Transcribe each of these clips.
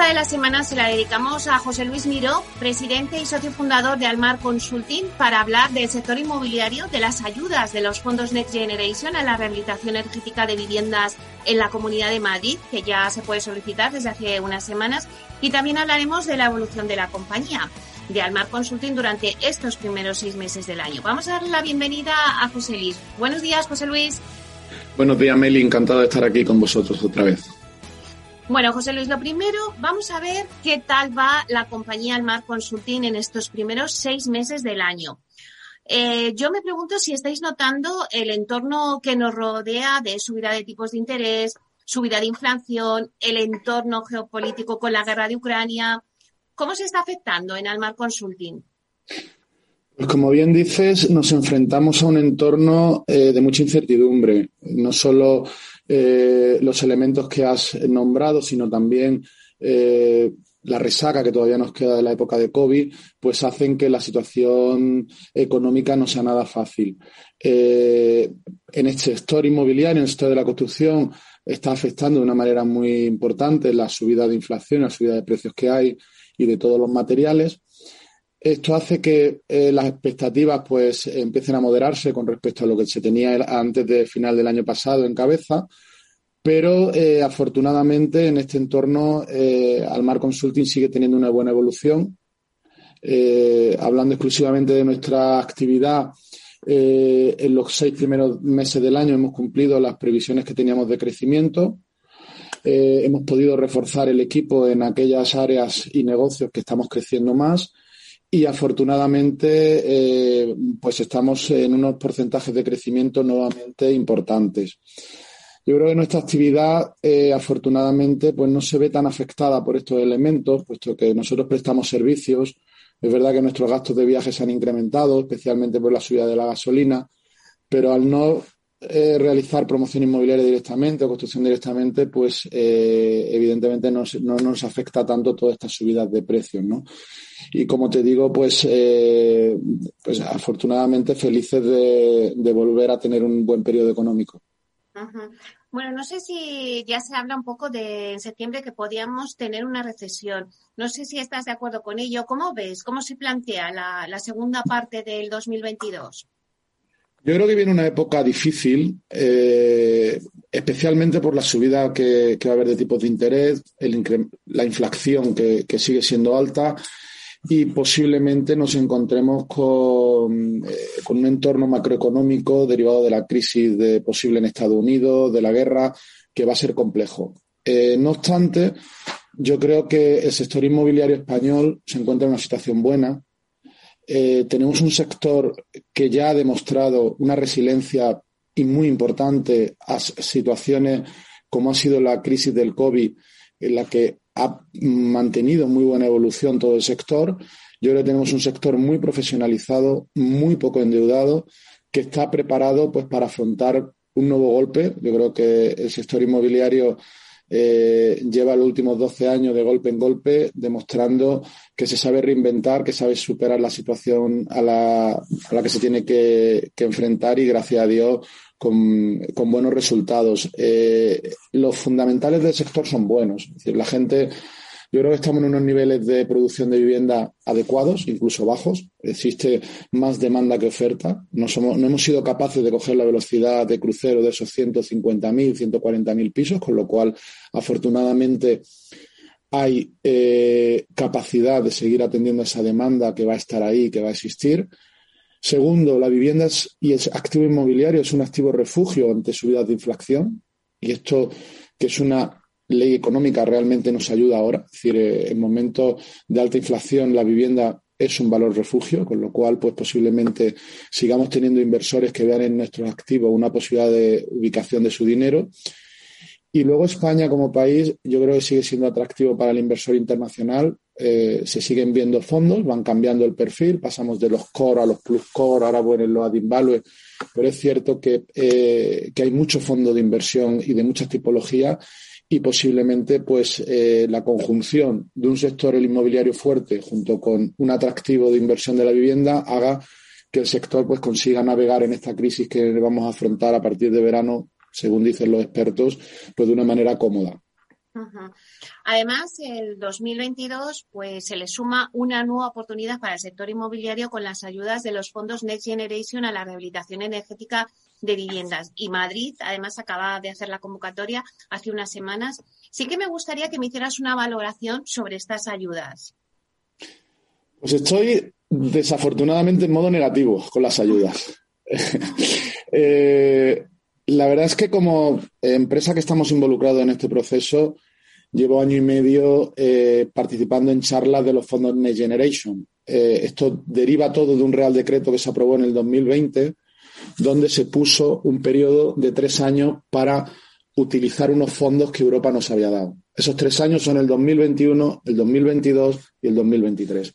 Entrevista de la semana se la dedicamos a José Luis Miró, presidente y socio fundador de Almar Consulting, para hablar del sector inmobiliario, de las ayudas de los fondos Next Generation a la rehabilitación energética de viviendas en la Comunidad de Madrid, que ya se puede solicitar desde hace unas semanas, y también hablaremos de la evolución de la compañía de Almar Consulting durante estos primeros seis meses del año. Vamos a darle la bienvenida a José Luis. Buenos días, José Luis. Buenos días, Meli. Encantado de estar aquí con vosotros otra vez. Bueno, José Luis, lo primero, vamos a ver qué tal va la compañía Almar Consulting en estos primeros seis meses del año. Eh, yo me pregunto si estáis notando el entorno que nos rodea de subida de tipos de interés, subida de inflación, el entorno geopolítico con la guerra de Ucrania. ¿Cómo se está afectando en Almar Consulting? Pues como bien dices, nos enfrentamos a un entorno eh, de mucha incertidumbre, no solo eh, los elementos que has nombrado, sino también eh, la resaca que todavía nos queda de la época de COVID, pues hacen que la situación económica no sea nada fácil. Eh, en este sector inmobiliario, en el sector de la construcción, está afectando de una manera muy importante la subida de inflación, la subida de precios que hay y de todos los materiales. Esto hace que eh, las expectativas pues empiecen a moderarse con respecto a lo que se tenía antes de final del año pasado en cabeza, pero eh, afortunadamente en este entorno eh, Almar Consulting sigue teniendo una buena evolución. Hablando exclusivamente de nuestra actividad, en los seis primeros meses del año hemos cumplido las previsiones que teníamos de crecimiento. Hemos podido reforzar el equipo en aquellas áreas y negocios que estamos creciendo más y afortunadamente eh, pues estamos en unos porcentajes de crecimiento nuevamente importantes. Yo creo que nuestra actividad, eh, afortunadamente, pues no se ve tan afectada por estos elementos, puesto que nosotros prestamos servicios. Es verdad que nuestros gastos de viaje se han incrementado, especialmente por la subida de la gasolina, pero al no eh, realizar promoción inmobiliaria directamente o construcción directamente, pues evidentemente no, no, nos afecta tanto todas estas subidas de precios, ¿no? Y como te digo, pues, eh, pues afortunadamente felices de, de, volver a tener un buen periodo económico. Ajá. Bueno, no sé si ya se habla un poco de en septiembre que podíamos tener una recesión. No sé si estás de acuerdo con ello. ¿Cómo ves? ¿Cómo se plantea la, la segunda parte del 2022? Yo creo que viene una época difícil, eh, especialmente por la subida que, que, va a haber de tipos de interés, el, la inflación que, que, sigue siendo alta y posiblemente nos encontremos con, eh, con, un entorno macroeconómico derivado de la crisis de posible en Estados Unidos, de la guerra, que va a ser complejo. Eh, no obstante, yo creo que el sector inmobiliario español se encuentra en una situación buena eh, tenemos un sector que ya ha demostrado una resiliencia y muy importante a situaciones como ha sido la crisis del COVID, en la que ha mantenido muy buena evolución todo el sector. Yo creo que tenemos un sector muy profesionalizado, muy poco endeudado, que está preparado pues, para afrontar un nuevo golpe. Yo creo que el sector inmobiliario eh, lleva los últimos 12 años de golpe en golpe demostrando que se sabe reinventar, que sabe superar la situación a la, que se tiene que, enfrentar y gracias a Dios con, buenos resultados. Eh, los fundamentales del sector son buenos. Es decir, la gente yo creo que estamos en unos niveles de producción de vivienda adecuados, incluso bajos. Existe más demanda que oferta. No, somos, no hemos sido capaces de coger la velocidad de crucero de esos 150.000, 140.000 pisos, con lo cual, afortunadamente, hay eh, capacidad de seguir atendiendo esa demanda que va a estar ahí, que va a existir. Segundo, la vivienda y el activo inmobiliario es un activo refugio ante subidas de inflación. Y esto que es una ley económica, realmente nos ayuda ahora. Es decir, eh, en momentos de alta inflación la vivienda es un valor refugio, con lo cual, pues posiblemente sigamos teniendo inversores que vean en nuestros activos una posibilidad de ubicación de su dinero. Y luego España como país, yo creo que sigue siendo atractivo para el inversor internacional. Eh, se siguen viendo fondos, van cambiando el perfil, pasamos de los core a los plus core, ahora bueno, los ad value, pero es cierto que, eh, que hay mucho fondo de inversión y de muchas tipologías y posiblemente pues eh, la conjunción de un sector el inmobiliario fuerte junto con un atractivo de inversión de la vivienda haga que el sector pues consiga navegar en esta crisis que vamos a afrontar a partir de verano, según dicen los expertos, pues de una manera cómoda. Además, el 2022 pues se le suma una nueva oportunidad para el sector inmobiliario con las ayudas de los fondos Next Generation a la rehabilitación energética de viviendas. Y Madrid, además, acaba de hacer la convocatoria hace unas semanas. Sí que me gustaría que me hicieras una valoración sobre estas ayudas. Pues estoy desafortunadamente en modo negativo con las ayudas. Eh, la verdad es que como empresa que estamos involucrados en este proceso, llevo año y medio eh, participando en charlas de los fondos Next Generation. Eh, esto deriva todo de un Real Decreto que se aprobó en el 2020, donde se puso un periodo de tres años para utilizar unos fondos que Europa nos había dado. Esos tres años son el 2021, el 2022 y el 2023.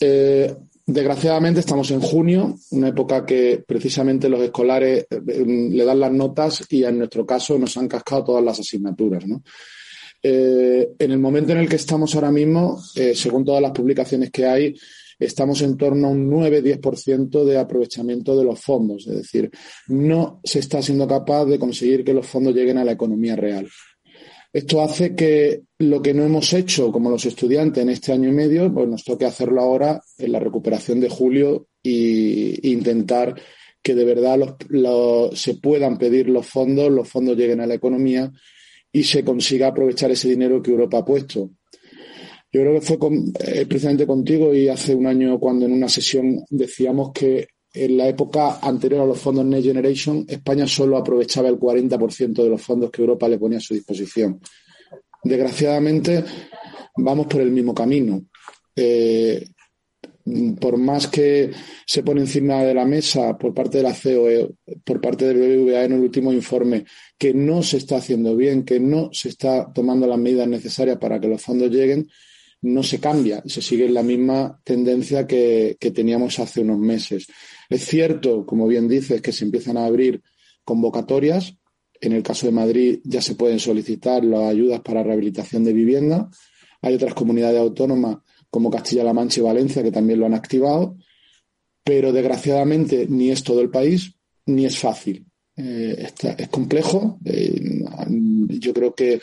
Eh, Desgraciadamente estamos en junio, una época que precisamente los escolares eh, le dan las notas y en nuestro caso nos han cascado todas las asignaturas. Eh, en el momento en el que estamos ahora mismo, eh, según todas las publicaciones que hay, estamos en torno a un 9-10% de aprovechamiento de los fondos. Es decir, no se está siendo capaz de conseguir que los fondos lleguen a la economía real. Esto hace que lo que no hemos hecho como los estudiantes en este año y medio, pues nos toque hacerlo ahora en la recuperación de julio e intentar que de verdad se puedan pedir los fondos, los fondos lleguen a la economía y se consiga aprovechar ese dinero que Europa ha puesto. Yo creo que fue eh, precisamente contigo y hace un año cuando en una sesión decíamos que en la época anterior a los fondos Next Generation, España solo aprovechaba el 40% de los fondos que Europa le ponía a su disposición. Desgraciadamente, vamos por el mismo camino. Eh, por más que se pone encima de la mesa por parte de la COE, por parte del BBVA en el último informe, que no se está haciendo bien, que no se está tomando las medidas necesarias para que los fondos lleguen, no se cambia, se sigue en la misma tendencia que, teníamos hace unos meses. Es cierto, como bien dices, que se empiezan a abrir convocatorias. En el caso de Madrid ya se pueden solicitar las ayudas para rehabilitación de vivienda. Hay otras comunidades autónomas como Castilla-La Mancha y Valencia que también lo han activado. Pero desgraciadamente ni es todo el país ni es fácil. Eh, es complejo. Eh, yo creo que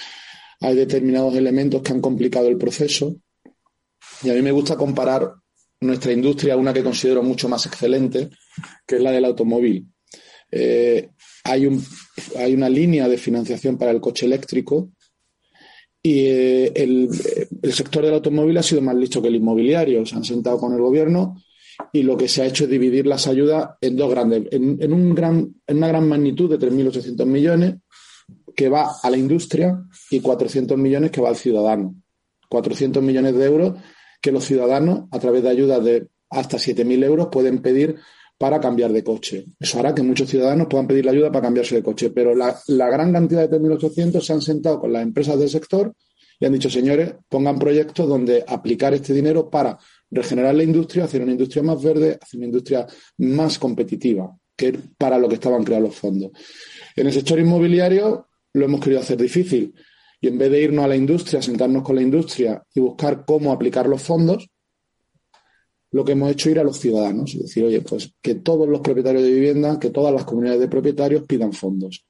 hay determinados elementos que han complicado el proceso. Y a mí me gusta comparar nuestra industria una que considero mucho más excelente, que es la del automóvil. Eh, hay, un, hay una línea de financiación para el coche eléctrico y eh, el, sector del automóvil ha sido más listo que el inmobiliario. Se han sentado con el gobierno y lo que se ha hecho es dividir las ayudas en dos grandes, en, un gran, en una gran magnitud de 3.800 millones que va a la industria y 400 millones que va al ciudadano. 400 millones de euros que los ciudadanos, a través de ayudas de hasta 7.000 euros, pueden pedir para cambiar de coche. Eso hará que muchos ciudadanos puedan pedir la ayuda para cambiarse de coche, pero la, gran cantidad de 3.800 se han sentado con las empresas del sector y han dicho, señores, pongan proyectos donde aplicar este dinero para regenerar la industria, hacer una industria más verde, hacer una industria más competitiva, que para lo que estaban creados los fondos. En el sector inmobiliario lo hemos querido hacer difícil. Y en vez de irnos a la industria, sentarnos con la industria y buscar cómo aplicar los fondos, lo que hemos hecho es ir a los ciudadanos y decir, oye, pues que todos los propietarios de vivienda, que todas las comunidades de propietarios pidan fondos.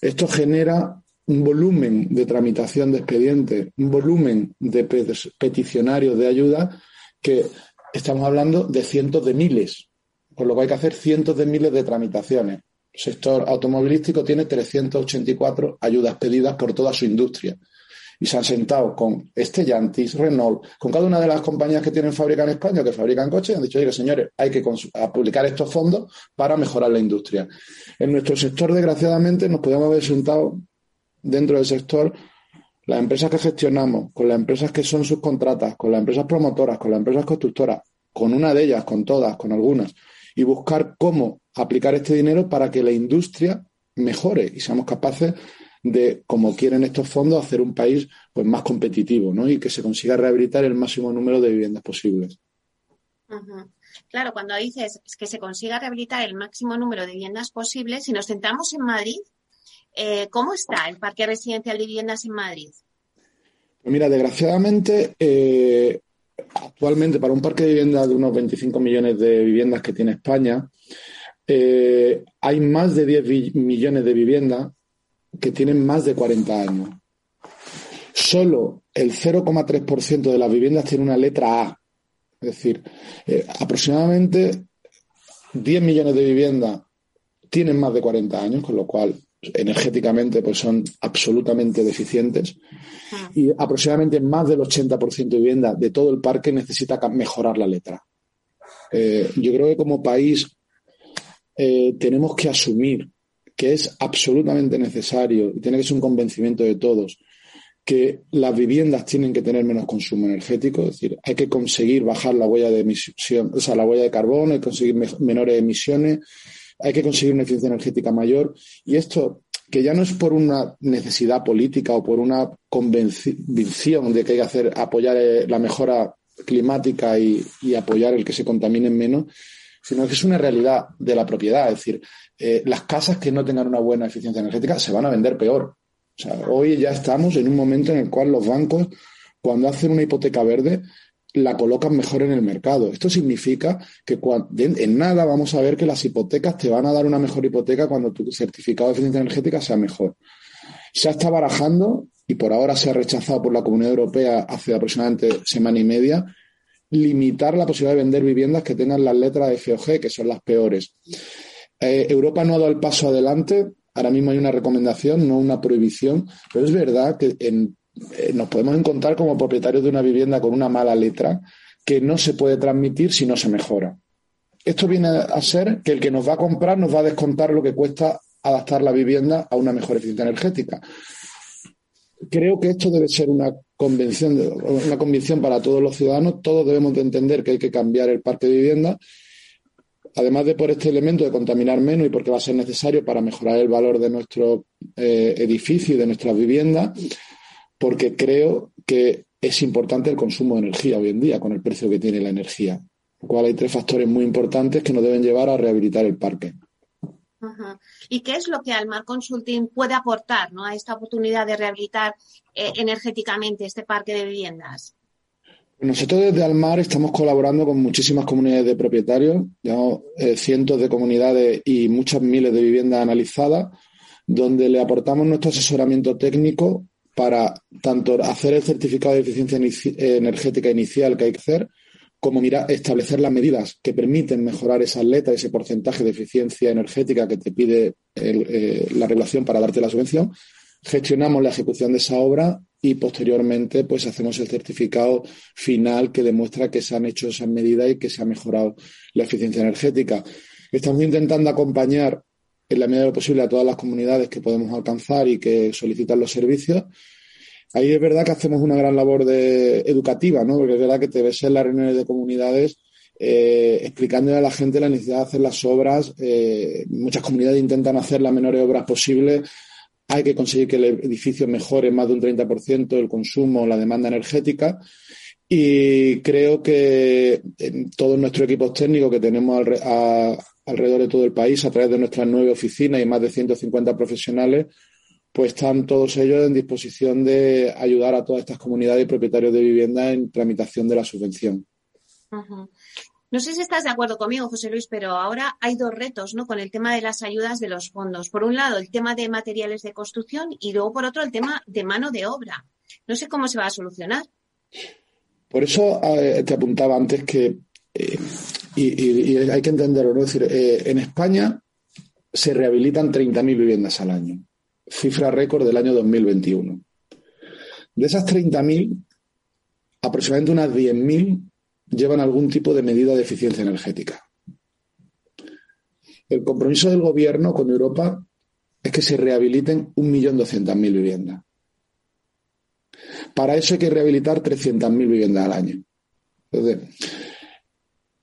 Esto genera un volumen de tramitación de expedientes, un volumen de peticionarios de ayuda que estamos hablando de cientos de miles, por lo que hay que hacer cientos de miles de tramitaciones sector automovilístico tiene 384 ayudas pedidas por toda su industria. Y se han sentado con Stellantis, Renault, con cada una de las compañías que tienen fábrica en España, que fabrican coches, y han dicho, oye, señores, hay que publicar estos fondos para mejorar la industria. En nuestro sector, desgraciadamente, nos podemos haber sentado dentro del sector, las empresas que gestionamos, con las empresas que son subcontratas, con las empresas promotoras, con las empresas constructoras, con una de ellas, con todas, con algunas, y buscar cómo aplicar este dinero para que la industria mejore y seamos capaces de, como quieren estos fondos, hacer un país pues, más competitivo ¿no? y que se consiga rehabilitar el máximo número de viviendas posibles. Claro, cuando dices que se consiga rehabilitar el máximo número de viviendas posibles, si nos centramos en Madrid, eh, ¿cómo está el parque residencial de viviendas en Madrid? Pues mira, desgraciadamente, eh, actualmente para un parque de viviendas de unos 25 millones de viviendas que tiene España, eh, hay más de 10 millones de viviendas que tienen más de 40 años. Solo el 0,3% de las viviendas tiene una letra A. Es decir, eh, aproximadamente 10 millones de viviendas tienen más de 40 años, con lo cual energéticamente pues son absolutamente deficientes y aproximadamente más del 80% de vivienda de todo el parque necesita mejorar la letra. Eh, yo creo que como país eh, tenemos que asumir que es absolutamente necesario y tiene que ser un convencimiento de todos que las viviendas tienen que tener menos consumo energético, es decir, hay que conseguir bajar la huella de emisión, o sea, la huella de carbono, hay que conseguir menores emisiones, hay que conseguir una eficiencia energética mayor. Y esto que ya no es por una necesidad política o por una convicción de que hay que hacer apoyar eh, la mejora climática y, apoyar el que se contaminen menos, sino que es una realidad de la propiedad. Es decir, eh, las casas que no tengan una buena eficiencia energética se van a vender peor. O sea, hoy ya estamos en un momento en el cual los bancos, cuando hacen una hipoteca verde, la colocan mejor en el mercado. Esto significa que en nada vamos a ver que las hipotecas te van a dar una mejor hipoteca cuando tu certificado de eficiencia energética sea mejor. Se está barajando, y por ahora se ha rechazado por la Comunidad Europea hace aproximadamente semana y media, limitar la posibilidad de vender viviendas que tengan las letras de FOG, que son las peores. Eh, Europa no ha dado el paso adelante. Ahora mismo hay una recomendación, no una prohibición, pero es verdad que eh, nos podemos encontrar como propietarios de una vivienda con una mala letra que no se puede transmitir si no se mejora. Esto viene a ser que el que nos va a comprar nos va a descontar lo que cuesta adaptar la vivienda a una mejor eficiencia energética. Creo que esto debe ser una convención, una convicción para todos los ciudadanos. Todos debemos de entender que hay que cambiar el parque de vivienda, además de por este elemento de contaminar menos y porque va a ser necesario para mejorar el valor de nuestro eh, edificio y de nuestras viviendas porque creo que es importante el consumo de energía hoy en día con el precio que tiene la energía. Lo cual hay tres factores muy importantes que nos deben llevar a rehabilitar el parque. ¿Y qué es lo que Almar Consulting puede aportar a esta oportunidad de rehabilitar eh, energéticamente este parque de viviendas? Nosotros desde Almar estamos colaborando con muchísimas comunidades de propietarios, eh, cientos de comunidades y muchas miles de viviendas analizadas, donde le aportamos nuestro asesoramiento técnico para tanto hacer el certificado de eficiencia energética inicial que hay que hacer, como mira, establecer las medidas que permiten mejorar esa letras, ese porcentaje de eficiencia energética que te pide eh, la regulación para darte la subvención. Gestionamos la ejecución de esa obra y posteriormente pues hacemos el certificado final que demuestra que se han hecho esas medidas y que se ha mejorado la eficiencia energética. Estamos intentando acompañar en la medida de lo posible a todas las comunidades que podemos alcanzar y que solicitan los servicios. Ahí es verdad que hacemos una gran labor de, educativa, ¿no? Porque es verdad que te ves en las reuniones de comunidades eh, explicándole a la gente la necesidad de hacer las obras. Eh, muchas comunidades intentan hacer las menores obras posibles. Hay que conseguir que el edificio mejore más de un 30% el consumo, la demanda energética. Y creo que todos nuestros equipos técnicos que tenemos a, alrededor de todo el país a través de nuestras nueve oficinas y más de 150 profesionales, pues están todos ellos en disposición de ayudar a todas estas comunidades y propietarios de vivienda en tramitación de la subvención. No sé si estás de acuerdo conmigo, José Luis, pero ahora hay dos retos, ¿no? Con el tema de las ayudas de los fondos. Por un lado, el tema de materiales de construcción y luego, por otro, el tema de mano de obra. No sé cómo se va a solucionar. Por eso eh, te apuntaba antes que eh, y, hay que entenderlo, ¿no? Es decir, eh, en España se rehabilitan 30.000 viviendas al año, cifra récord del año 2021. De esas 30.000, aproximadamente unas 10.000 llevan algún tipo de medida de eficiencia energética. El compromiso del gobierno con Europa es que se rehabiliten 1.200.000 viviendas. Para eso hay que rehabilitar 300.000 viviendas al año. Entonces,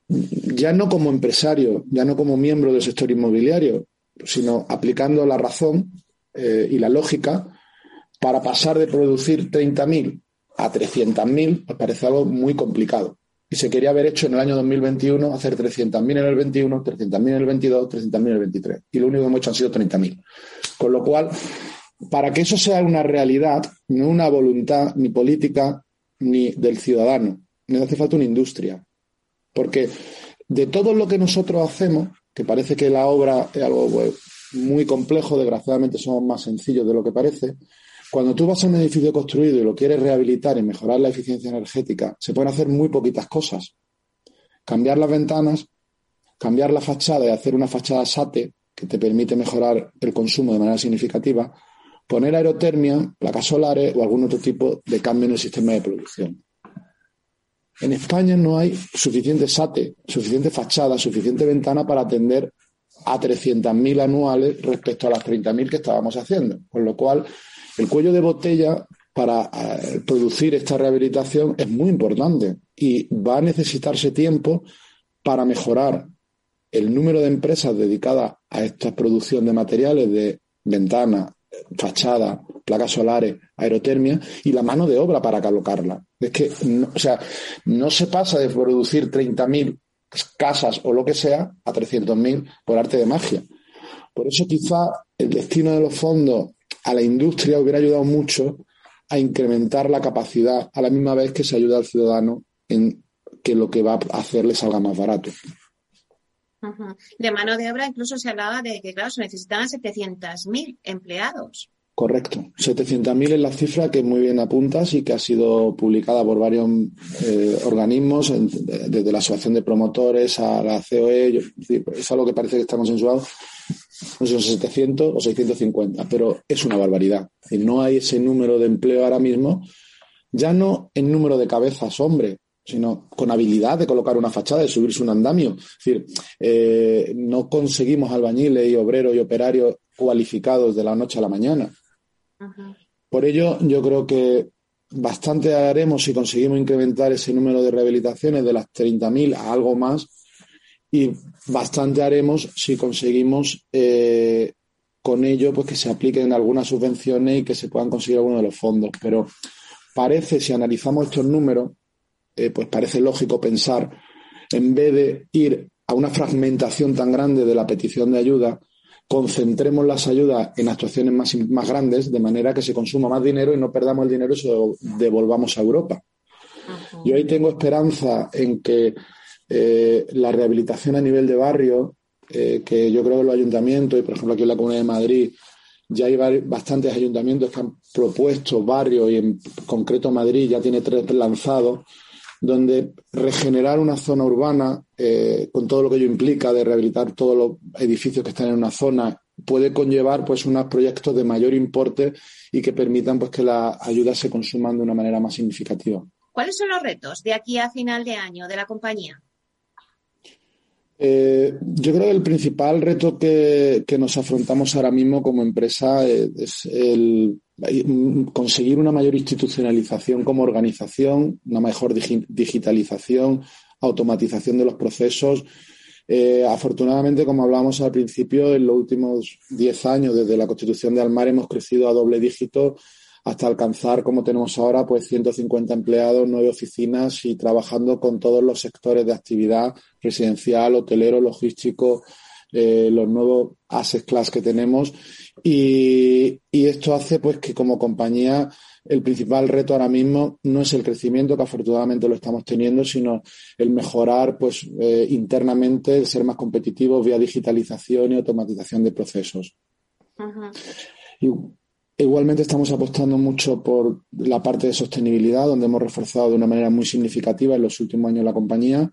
ya no como empresario, ya no como miembro del sector inmobiliario, sino aplicando la razón eh, y la lógica para pasar de producir 30.000 a 300.000, me parece algo muy complicado. Y se quería haber hecho en el año 2021 hacer 300.000 en el 21, 300.000 en el 22, 300.000 en el 23. Y lo único que hemos hecho han sido 30.000. Con lo cual, para que eso sea una realidad, no una voluntad ni política ni del ciudadano, nos hace falta una industria. Porque de todo lo que nosotros hacemos, que parece que la obra es algo muy complejo, desgraciadamente somos más sencillos de lo que parece, cuando tú vas a un edificio construido y lo quieres rehabilitar y mejorar la eficiencia energética, se pueden hacer muy poquitas cosas. Cambiar las ventanas, cambiar la fachada y hacer una fachada SATE, que te permite mejorar el consumo de manera significativa, poner aerotermia, placas solares o algún otro tipo de cambio en el sistema de producción. En España no hay suficiente SATE, suficiente fachada, suficiente ventana para atender a 300.000 anuales respecto a las 30.000 que estábamos haciendo. Con lo cual, el cuello de botella para eh, producir esta rehabilitación es muy importante y va a necesitarse tiempo para mejorar el número de empresas dedicadas a esta producción de materiales de ventanas, fachada, placas solares, aerotermia y la mano de obra para colocarla. Es que, o sea, no se pasa de producir 30.000 casas o lo que sea a 300.000 por arte de magia. Por eso quizá el destino de los fondos a la industria hubiera ayudado mucho a incrementar la capacidad a la misma vez que se ayuda al ciudadano en que lo que va a hacer le salga más barato. De mano de obra incluso se hablaba de que, claro, se necesitaban 700.000 empleados. Correcto. 700.000 es la cifra que muy bien apuntas y que ha sido publicada por varios eh, organismos, desde la Asociación de Promotores a la COE. es algo que parece que está consensuado no sé, 700 o 650, pero es una barbaridad. no hay ese número de empleo ahora mismo, ya no en número de cabezas, hombre, sino con habilidad de colocar una fachada, de subirse un andamio. Es decir, eh, no conseguimos albañiles y obreros y operarios cualificados de la noche a la mañana. Por ello, yo creo que bastante haremos si conseguimos incrementar ese número de rehabilitaciones de las 30.000 a algo más y bastante haremos si conseguimos eh, con ello pues que se apliquen algunas subvenciones y que se puedan conseguir algunos de los fondos. Pero parece, si analizamos estos números, eh, pues parece lógico pensar, en vez de ir a una fragmentación tan grande de la petición de ayuda, concentremos las ayudas en actuaciones más, más grandes, de manera que se consuma más dinero y no perdamos el dinero y se lo devolvamos a Europa. Yo ahí tengo esperanza en que eh, la rehabilitación a nivel de barrio, eh, que yo creo que los ayuntamientos, y por ejemplo aquí en la Comunidad de Madrid, ya hay bastantes ayuntamientos que han propuesto barrios y en concreto Madrid ya tiene tres lanzados, donde regenerar una zona urbana, eh, con todo lo que ello implica de rehabilitar todos los edificios que están en una zona, puede conllevar pues unos proyectos de mayor importe y que permitan pues que las ayudas se consuman de una manera más significativa. ¿Cuáles son los retos de aquí a final de año de la compañía? Eh, yo creo que el principal reto que, nos afrontamos ahora mismo como empresa es, el conseguir una mayor institucionalización como organización, una mejor digitalización, automatización de los procesos. Eh, afortunadamente, como hablábamos al principio, en los últimos 10 años, desde la constitución de Almar, hemos crecido a doble dígito hasta alcanzar, como tenemos ahora, pues 150 empleados, nueve oficinas y trabajando con todos los sectores de actividad residencial, hotelero, logístico, eh, los nuevos asset class que tenemos. Y, esto hace pues que como compañía el principal reto ahora mismo no es el crecimiento, que afortunadamente lo estamos teniendo, sino el mejorar pues eh, internamente, el ser más competitivos vía digitalización y automatización de procesos. Igualmente estamos apostando mucho por la parte de sostenibilidad, donde hemos reforzado de una manera muy significativa en los últimos años la compañía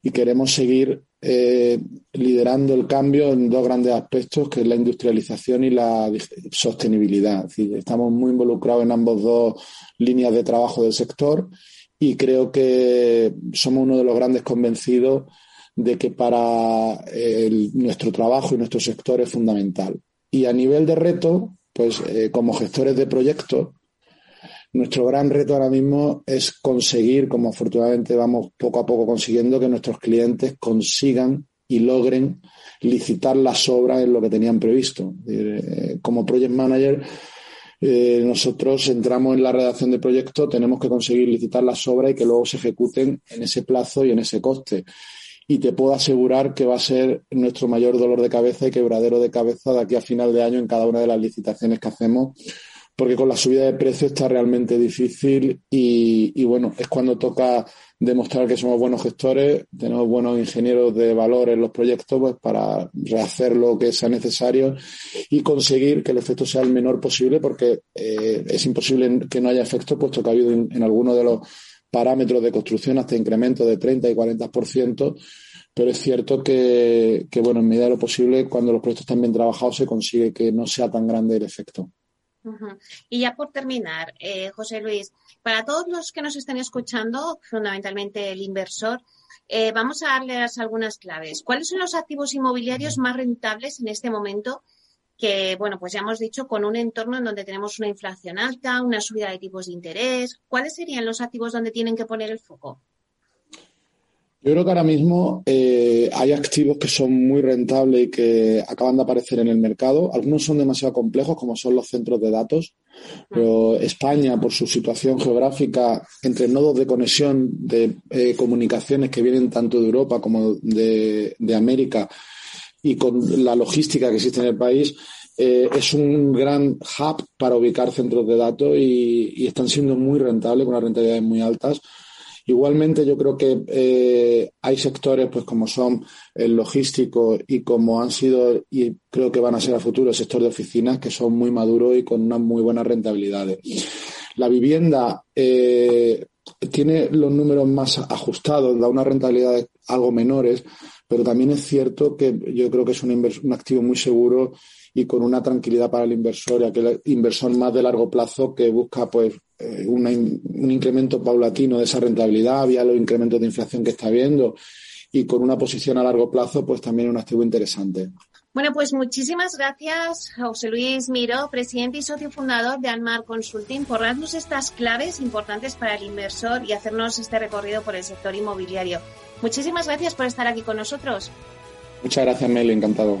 y queremos seguir eh, liderando el cambio en dos grandes aspectos, que es la industrialización y la sostenibilidad. estamos muy involucrados en ambos dos líneas de trabajo del sector y creo que somos uno de los grandes convencidos de que para nuestro trabajo y nuestro sector es fundamental Y a nivel de reto, pues eh, como gestores de proyectos, nuestro gran reto ahora mismo es conseguir, como afortunadamente vamos poco a poco consiguiendo, que nuestros clientes consigan y logren licitar las obras en lo que tenían previsto. Eh, como project manager, eh, nosotros entramos en la redacción de proyectos, tenemos que conseguir licitar las obras y que luego se ejecuten en ese plazo y en ese coste. Y te puedo asegurar que va a ser nuestro mayor dolor de cabeza y quebradero de cabeza de aquí a final de año en cada una de las licitaciones que hacemos, porque con la subida de precios está realmente difícil y, bueno, es cuando toca demostrar que somos buenos gestores, tenemos buenos ingenieros de valor en los proyectos pues, para rehacer lo que sea necesario y conseguir que el efecto sea el menor posible porque eh, es imposible que no haya efecto puesto que ha habido en, algunos de los parámetros de construcción hasta incrementos de 30 y 40%, pero es cierto que, que, bueno, en medida de lo posible, cuando los proyectos están bien trabajados, se consigue que no sea tan grande el efecto. Y ya por terminar, eh, José Luis, para todos los que nos estén escuchando, fundamentalmente el inversor, eh, vamos a darles algunas claves. ¿Cuáles son los activos inmobiliarios más rentables en este momento? Que, bueno, pues ya hemos dicho, con un entorno en donde tenemos una inflación alta, una subida de tipos de interés. ¿Cuáles serían los activos donde tienen que poner el foco? Yo creo que ahora mismo eh, hay activos que son muy rentables y que acaban de aparecer en el mercado. Algunos son demasiado complejos, como son los centros de datos. Pero España, por su situación geográfica, entre nodos de conexión de eh, comunicaciones que vienen tanto de Europa como de, América y con la logística que existe en el país, eh, es un gran hub para ubicar centros de datos y, y están siendo muy rentables, con unas rentabilidades muy altas Igualmente, yo creo que eh, hay sectores, pues como son el logístico y como han sido y creo que van a ser a futuro el sector de oficinas, que son muy maduros y con unas muy buenas rentabilidades. La vivienda eh, tiene los números más ajustados, da unas rentabilidades algo menores, pero también es cierto que yo creo que es un, activo muy seguro y con una tranquilidad para el inversor y aquel inversor más de largo plazo que busca pues eh, un incremento paulatino de esa rentabilidad, había los incrementos de inflación que está habiendo y con una posición a largo plazo, pues también un activo interesante. Bueno, pues muchísimas gracias, José Luis Miro, presidente y socio fundador de Almar Consulting, por darnos estas claves importantes para el inversor y hacernos este recorrido por el sector inmobiliario. Muchísimas gracias por estar aquí con nosotros. Muchas gracias, Mel, encantado.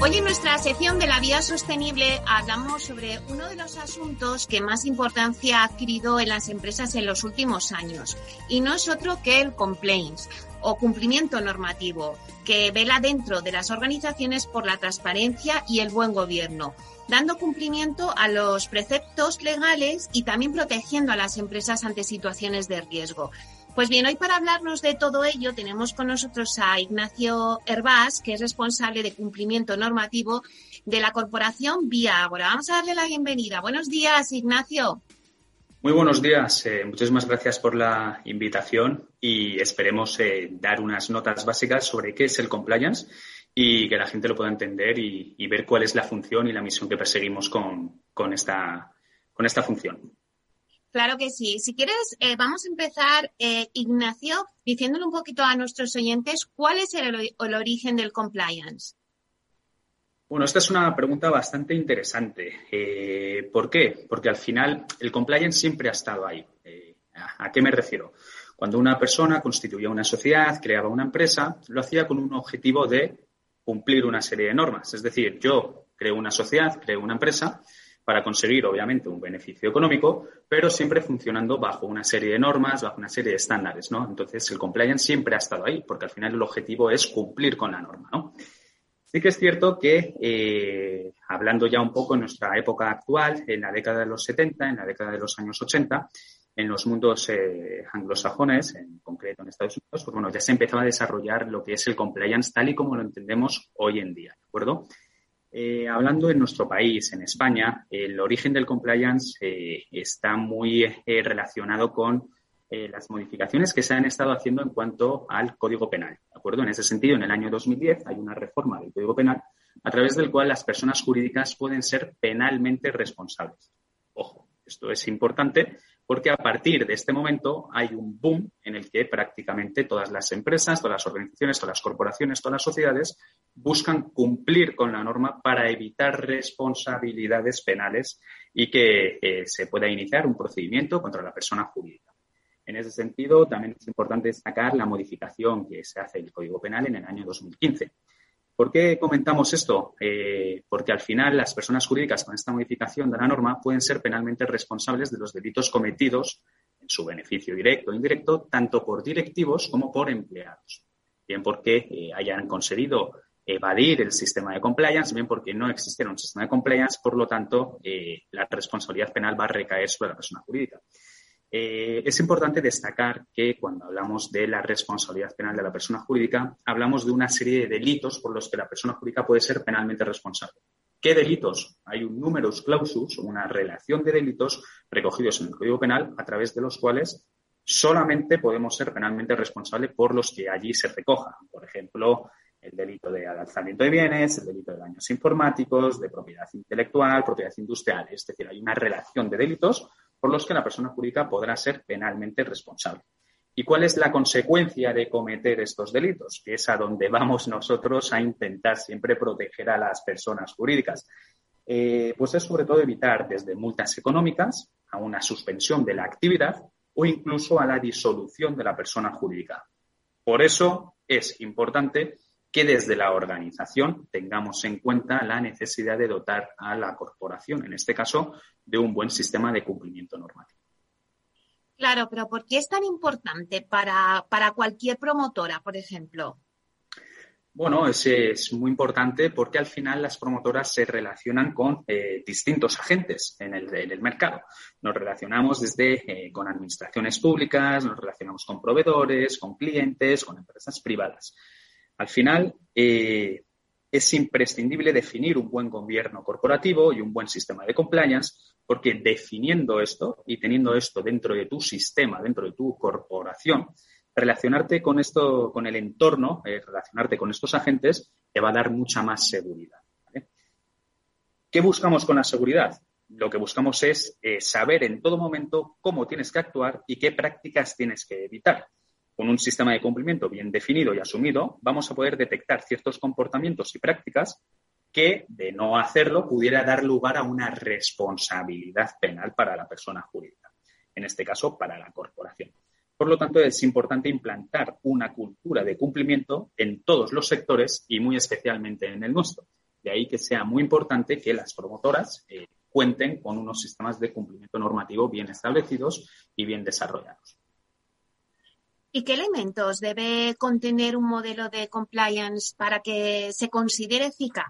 Hoy en nuestra sección de la vía sostenible hablamos sobre uno de los asuntos que más importancia ha adquirido en las empresas en los últimos años y no es otro que el complaints o cumplimiento normativo que vela dentro de las organizaciones por la transparencia y el buen gobierno, dando cumplimiento a los preceptos legales y también protegiendo a las empresas ante situaciones de riesgo. Pues bien, hoy para hablarnos de todo ello tenemos con nosotros a Ignacio Herbás, que es responsable de cumplimiento normativo de la corporación Vía Ágora. Vamos a darle la bienvenida. Buenos días, Ignacio. Muy buenos días. Eh, muchísimas gracias por la invitación y esperemos eh, dar unas notas básicas sobre qué es el compliance y que la gente lo pueda entender y, ver cuál es la función y la misión que perseguimos con, con, esta, con esta función. Claro que sí. Si quieres, eh, vamos a empezar, eh, Ignacio, diciéndole un poquito a nuestros oyentes cuál es el, origen del compliance. Bueno, esta es una pregunta bastante interesante. Eh, ¿Por qué? Porque al final el compliance siempre ha estado ahí. ¿A qué me refiero? Cuando una persona constituía una sociedad, creaba una empresa, lo hacía con un objetivo de cumplir una serie de normas. Es decir, yo creo una sociedad, creo una empresa para conseguir, obviamente, un beneficio económico, pero siempre funcionando bajo una serie de normas, bajo una serie de estándares, ¿no? Entonces, el compliance siempre ha estado ahí, porque al final el objetivo es cumplir con la norma, ¿no? Sí que es cierto que, eh, hablando ya un poco en nuestra época actual, en la década de los 70, en la década de los años 80, en los mundos eh, anglosajones, en concreto en Estados Unidos, pues bueno, ya se empezaba a desarrollar lo que es el compliance tal y como lo entendemos hoy en día, ¿de acuerdo? Eh, hablando en nuestro país, en España, el origen del compliance eh, está muy eh, relacionado con las modificaciones que se han estado haciendo en cuanto al Código Penal. ¿De acuerdo? En ese sentido, en el año 2010 hay una reforma del Código Penal a través del cual las personas jurídicas pueden ser penalmente responsables. Esto es importante porque a partir de este momento hay un boom en el que prácticamente todas las empresas, todas las organizaciones, todas las corporaciones, todas las sociedades buscan cumplir con la norma para evitar responsabilidades penales y que eh, se pueda iniciar un procedimiento contra la persona jurídica. En ese sentido, también es importante destacar la modificación que se hace del Código Penal en el año 2015 ¿Por qué comentamos esto? Eh, porque al final las personas jurídicas con esta modificación de la norma pueden ser penalmente responsables de los delitos cometidos en su beneficio directo o indirecto, tanto por directivos como por empleados. Bien porque eh, hayan conseguido evadir el sistema de compliance, bien porque no existiera un sistema de compliance, por lo tanto, eh, la responsabilidad penal va a recaer sobre la persona jurídica. Eh, es importante destacar que cuando hablamos de la responsabilidad penal de la persona jurídica, hablamos de una serie de delitos por los que la persona jurídica puede ser penalmente responsable. ¿Qué delitos? Hay un numerus clausus, una relación de delitos recogidos en el Código Penal a través de los cuales solamente podemos ser penalmente responsables por los que allí se recojan. Por ejemplo, el delito de alzamiento de bienes, el delito de daños informáticos, de propiedad intelectual, propiedad industrial. Es decir, hay una relación de delitos por los que la persona jurídica podrá ser penalmente responsable. ¿Y cuál es la consecuencia de cometer estos delitos? Que es a donde vamos nosotros a intentar siempre proteger a las personas jurídicas. Eh, pues es sobre todo evitar desde multas económicas a una suspensión de la actividad o incluso a la disolución de la persona jurídica. Por eso es importante que desde la organización tengamos en cuenta la necesidad de dotar a la corporación, en este caso, de un buen sistema de cumplimiento normativo. Claro, pero ¿por qué es tan importante para, cualquier promotora, por ejemplo? Bueno, es, es, muy importante porque al final las promotoras se relacionan con eh, distintos agentes en el, mercado. Nos relacionamos desde eh, con administraciones públicas, nos relacionamos con proveedores, con clientes, con empresas privadas. Al final, eh, es imprescindible definir un buen gobierno corporativo y un buen sistema de compliance, porque definiendo esto y teniendo esto dentro de tu sistema, dentro de tu corporación, relacionarte con esto, con el entorno, eh, relacionarte con estos agentes, te va a dar mucha más seguridad. ¿Qué buscamos con la seguridad? Lo que buscamos es eh, saber en todo momento cómo tienes que actuar y qué prácticas tienes que evitar. Con un sistema de cumplimiento bien definido y asumido, vamos a poder detectar ciertos comportamientos y prácticas que, de no hacerlo, pudiera dar lugar a una responsabilidad penal para la persona jurídica, en este caso para la corporación. Por lo tanto, es importante implantar una cultura de cumplimiento en todos los sectores y muy especialmente en el nuestro. De ahí que sea muy importante que las promotoras eh, cuenten con unos sistemas de cumplimiento normativo bien establecidos y bien desarrollados. ¿Y qué elementos debe contener un modelo de compliance para que se considere eficaz?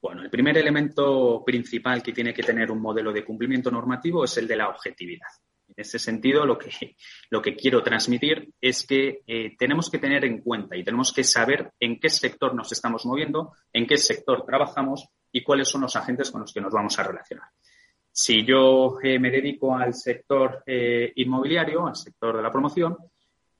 Bueno, el primer elemento principal que tiene que tener un modelo de cumplimiento normativo es el de la objetividad. En ese sentido, lo que, lo que quiero transmitir es que eh, tenemos que tener en cuenta y tenemos que saber en qué sector nos estamos moviendo, en qué sector trabajamos y cuáles son los agentes con los que nos vamos a relacionar. Si yo eh, me dedico al sector eh, inmobiliario, al sector de la promoción,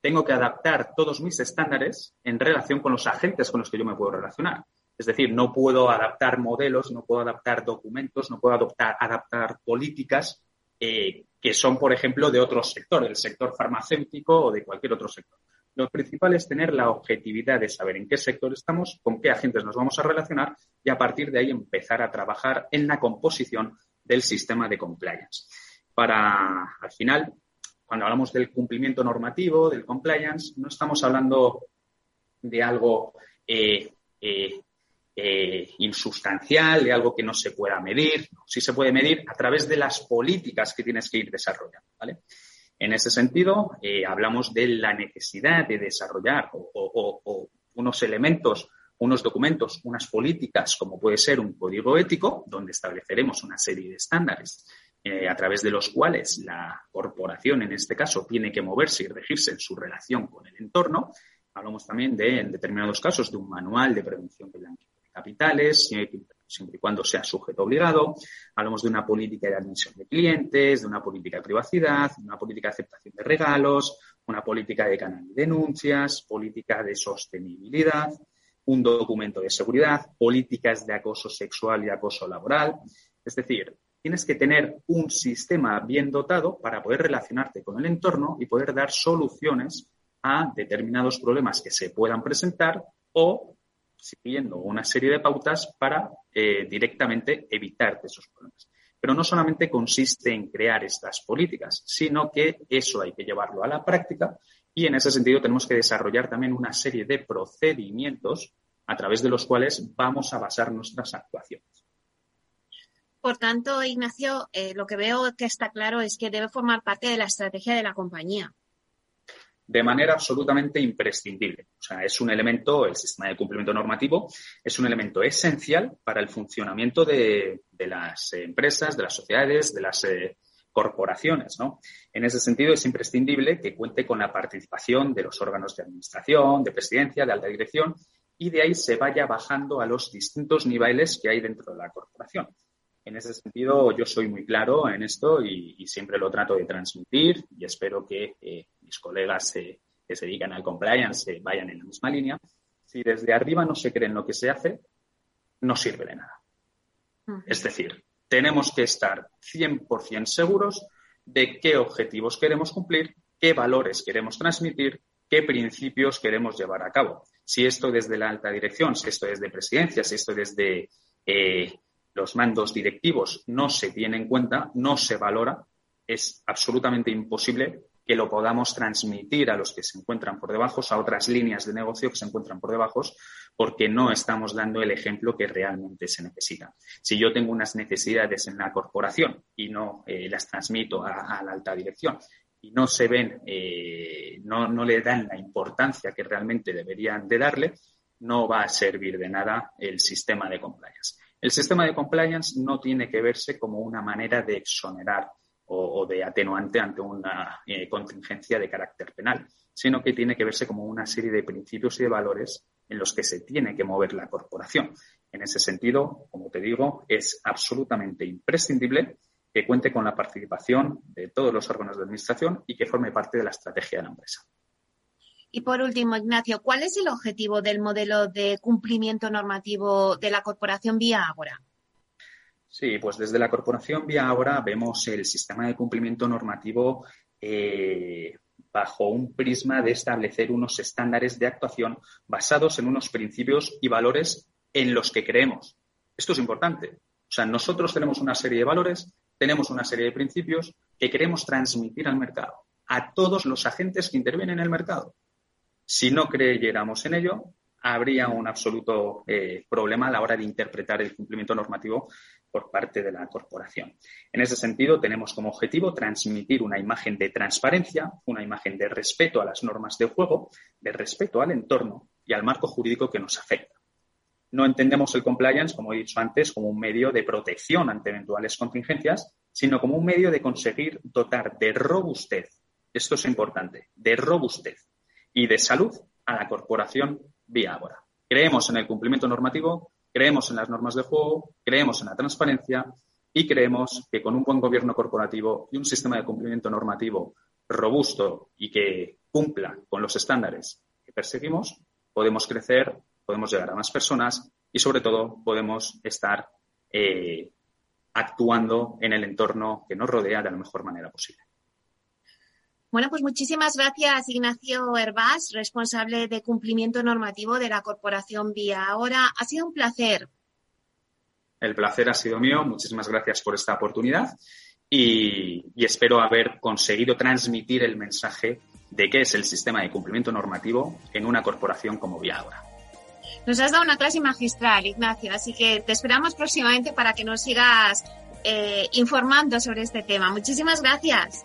tengo que adaptar todos mis estándares en relación con los agentes con los que yo me puedo relacionar. Es decir, no puedo adaptar modelos, no puedo adaptar documentos, no puedo adaptar políticas que son, por ejemplo, de otro sector, del sector farmacéutico o de cualquier otro sector. Lo principal es tener la objetividad de saber en qué sector estamos, con qué agentes nos vamos a relacionar y a partir de ahí empezar a trabajar en la composición del sistema de compliance. Para, al final, cuando hablamos del cumplimiento normativo, del compliance, no estamos hablando de algo eh, eh, eh, insustancial, de algo que no se pueda medir. Sí se puede medir a través de las políticas que tienes que ir desarrollando. En ese sentido, eh, hablamos de la necesidad de desarrollar unos elementos, unos documentos, unas políticas, como puede ser un código ético, donde estableceremos una serie de estándares eh, a través de los cuales la corporación, en este caso, tiene que moverse y regirse en su relación con el entorno. Hablamos también de, en determinados casos, de un manual de prevención de blanqueo capitales, siempre y cuando sea sujeto obligado. Hablamos de una política de admisión de clientes, de una política de privacidad, de una política de aceptación de regalos, una política de canal de denuncias, política de sostenibilidad, un documento de seguridad, políticas de acoso sexual y acoso laboral. Es decir, tienes que tener un sistema bien dotado para poder relacionarte con el entorno y poder dar soluciones a determinados problemas que se puedan presentar o siguiendo una serie de pautas para eh, directamente evitar esos problemas. Pero no solamente consiste en crear estas políticas, sino que eso hay que llevarlo a la práctica y en ese sentido tenemos que desarrollar también una serie de procedimientos a través de los cuales vamos a basar nuestras actuaciones. Por tanto, Ignacio, eh, lo que veo que está claro es que debe formar parte de la estrategia de la compañía de manera absolutamente imprescindible. O sea, es un elemento, el sistema de cumplimiento normativo es un elemento esencial para el funcionamiento de, las empresas, de las sociedades, de las eh, corporaciones. ¿no? En ese sentido, es imprescindible que cuente con la participación de los órganos de administración, de presidencia, de alta dirección, y de ahí se vaya bajando a los distintos niveles que hay dentro de la corporación. En ese sentido, yo soy muy claro en esto y, siempre lo trato de transmitir y espero que eh, mis colegas que se dedican al compliance vayan en la misma línea. Si desde arriba no se cree en lo que se hace, no sirve de nada. Es decir, tenemos que estar 100% seguros de qué objetivos queremos cumplir, qué valores queremos transmitir, qué principios queremos llevar a cabo. Si esto desde la alta dirección, si esto desde presidencia, si esto desde eh, los mandos directivos no se tiene en cuenta, no se valora, es absolutamente imposible que lo podamos transmitir a los que se encuentran por debajo, a otras líneas de negocio que se encuentran por debajo, porque no estamos dando el ejemplo que realmente se necesita. Si yo tengo unas necesidades en la corporación y no eh, las transmito a, la alta dirección y no se ven, eh, no, no le dan la importancia que realmente deberían de darle, no va a servir de nada el sistema de compliance. El sistema de compliance no tiene que verse como una manera de exonerar o, de atenuante ante una eh, contingencia de carácter penal, sino que tiene que verse como una serie de principios y de valores en los que se tiene que mover la corporación. En ese sentido, como te digo, es absolutamente imprescindible que cuente con la participación de todos los órganos de administración y que forme parte de la estrategia de la empresa. Y por último, Ignacio, ¿cuál es el objetivo del modelo de cumplimiento normativo de la corporación Vía Ágora? Sí, pues desde la corporación Vía Ágora vemos el sistema de cumplimiento normativo eh, bajo un prisma de establecer unos estándares de actuación basados en unos principios y valores en los que creemos. Esto es importante. O sea, nosotros tenemos una serie de valores, tenemos una serie de principios que queremos transmitir al mercado, a todos los agentes que intervienen en el mercado. Si no creyéramos en ello, habría un absoluto eh, problema a la hora de interpretar el cumplimiento normativo por parte de la corporación. En ese sentido, tenemos como objetivo transmitir una imagen de transparencia, una imagen de respeto a las normas de juego, de respeto al entorno y al marco jurídico que nos afecta. No entendemos el compliance, como he dicho antes, como un medio de protección ante eventuales contingencias, sino como un medio de conseguir dotar de robustez, esto es importante, de robustez y de salud a la corporación vía ahora. Creemos en el cumplimiento normativo, creemos en las normas de juego, creemos en la transparencia y creemos que con un buen gobierno corporativo y un sistema de cumplimiento normativo robusto y que cumpla con los estándares que perseguimos, podemos crecer, podemos llegar a más personas y sobre todo podemos estar eh, actuando en el entorno que nos rodea de la mejor manera posible. Bueno, pues muchísimas gracias, Ignacio Herbás, responsable de cumplimiento normativo de la Corporación Vía Ahora. Ha sido un placer. El placer ha sido mío. Muchísimas gracias por esta oportunidad y, espero haber conseguido transmitir el mensaje de qué es el sistema de cumplimiento normativo en una corporación como Vía Ahora. Nos has dado una clase magistral, Ignacio, así que te esperamos próximamente para que nos sigas eh, informando sobre este tema. Muchísimas gracias.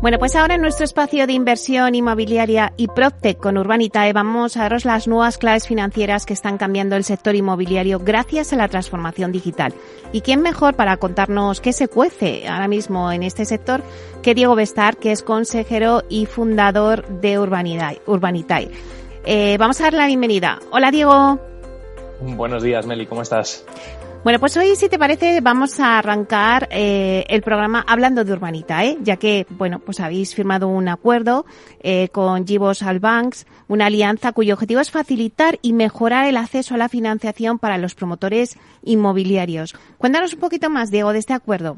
Bueno, pues ahora en nuestro espacio de inversión inmobiliaria y PropTech con Urbanitae vamos a daros las nuevas claves financieras que están cambiando el sector inmobiliario gracias a la transformación digital. ¿Y quién mejor para contarnos qué se cuece ahora mismo en este sector que Diego Bestar, que es consejero y fundador de Urbanitae? Eh, vamos a dar la bienvenida. Hola Diego. Buenos días, Meli, ¿cómo estás? Bueno, pues hoy, si te parece, vamos a arrancar eh, el programa hablando de Urbanita, ¿eh? ya que, bueno, pues habéis firmado un acuerdo eh, con Givos Albanks, una alianza cuyo objetivo es facilitar y mejorar el acceso a la financiación para los promotores inmobiliarios. Cuéntanos un poquito más, Diego, de este acuerdo.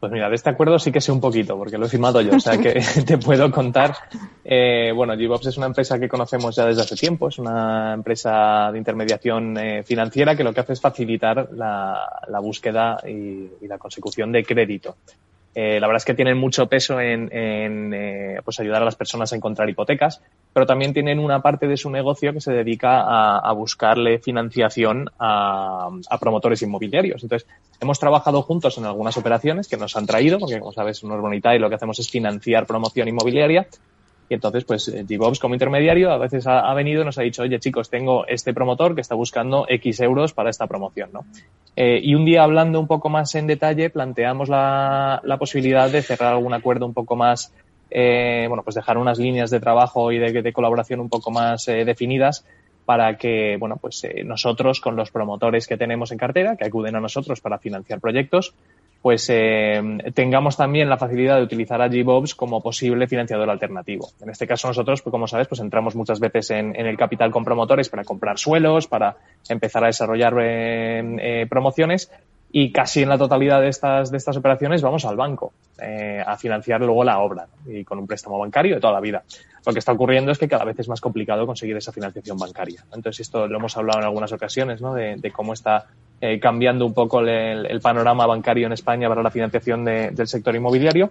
Pues mira, de este acuerdo sí que sé un poquito, porque lo he firmado yo, o sea que te puedo contar. Eh, bueno, GBox es una empresa que conocemos ya desde hace tiempo, es una empresa de intermediación eh, financiera que lo que hace es facilitar la, búsqueda y, la consecución de crédito. Eh, la verdad es que tienen mucho peso en, eh, pues ayudar a las personas a encontrar hipotecas, pero también tienen una parte de su negocio que se dedica a, buscarle financiación a, promotores inmobiliarios. Entonces, hemos trabajado juntos en algunas operaciones que nos han traído, porque como sabes, en Urbanita y lo que hacemos es financiar promoción inmobiliaria y entonces, pues, eh, DevOps como intermediario a veces ha, venido y nos ha dicho, oye, chicos, tengo este promotor que está buscando X euros para esta promoción, ¿no? Eh, y un día hablando un poco más en detalle, planteamos la, la posibilidad de cerrar algún acuerdo un poco más, eh, bueno, pues dejar unas líneas de trabajo y de, de colaboración un poco más eh, definidas para que, bueno, pues nosotros con los promotores que tenemos en cartera, que acuden a nosotros para financiar proyectos, pues eh, tengamos también la facilidad de utilizar a GBOBs como posible financiador alternativo. En este caso nosotros, pues, como sabes, pues entramos muchas veces en, el capital con promotores para comprar suelos, para empezar a desarrollar eh, eh, promociones y casi en la totalidad de estas, de estas operaciones vamos al banco eh, a financiar luego la obra y con un préstamo bancario de toda la vida. Lo que está ocurriendo es que cada vez es más complicado conseguir esa financiación bancaria. Entonces, esto lo hemos hablado en algunas ocasiones, ¿no? de, de cómo está eh, cambiando un poco el, el, panorama bancario en España para la financiación de, del sector inmobiliario.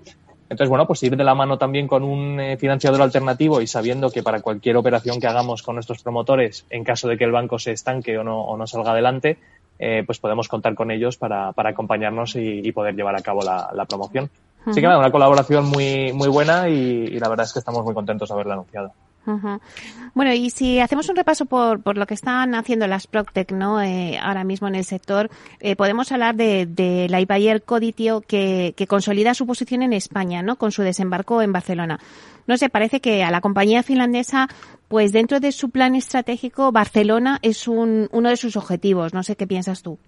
Entonces, bueno, pues ir de la mano también con un eh, financiador alternativo y sabiendo que para cualquier operación que hagamos con nuestros promotores, en caso de que el banco se estanque o no, o no salga adelante, eh, pues podemos contar con ellos para, para acompañarnos y, y, poder llevar a cabo la, la promoción. Así que nada, una colaboración muy, muy buena y, la verdad es que estamos muy contentos de haberla anunciado. Bueno, y si hacemos un repaso por, por lo que están haciendo las Proctec ¿no? Eh, ahora mismo en el sector, eh, podemos hablar de, de la Ibayer Coditio que, que consolida su posición en España ¿no? con su desembarco en Barcelona. No sé, parece que a la compañía finlandesa, pues dentro de su plan estratégico, Barcelona es un, uno de sus objetivos. No sé qué piensas tú.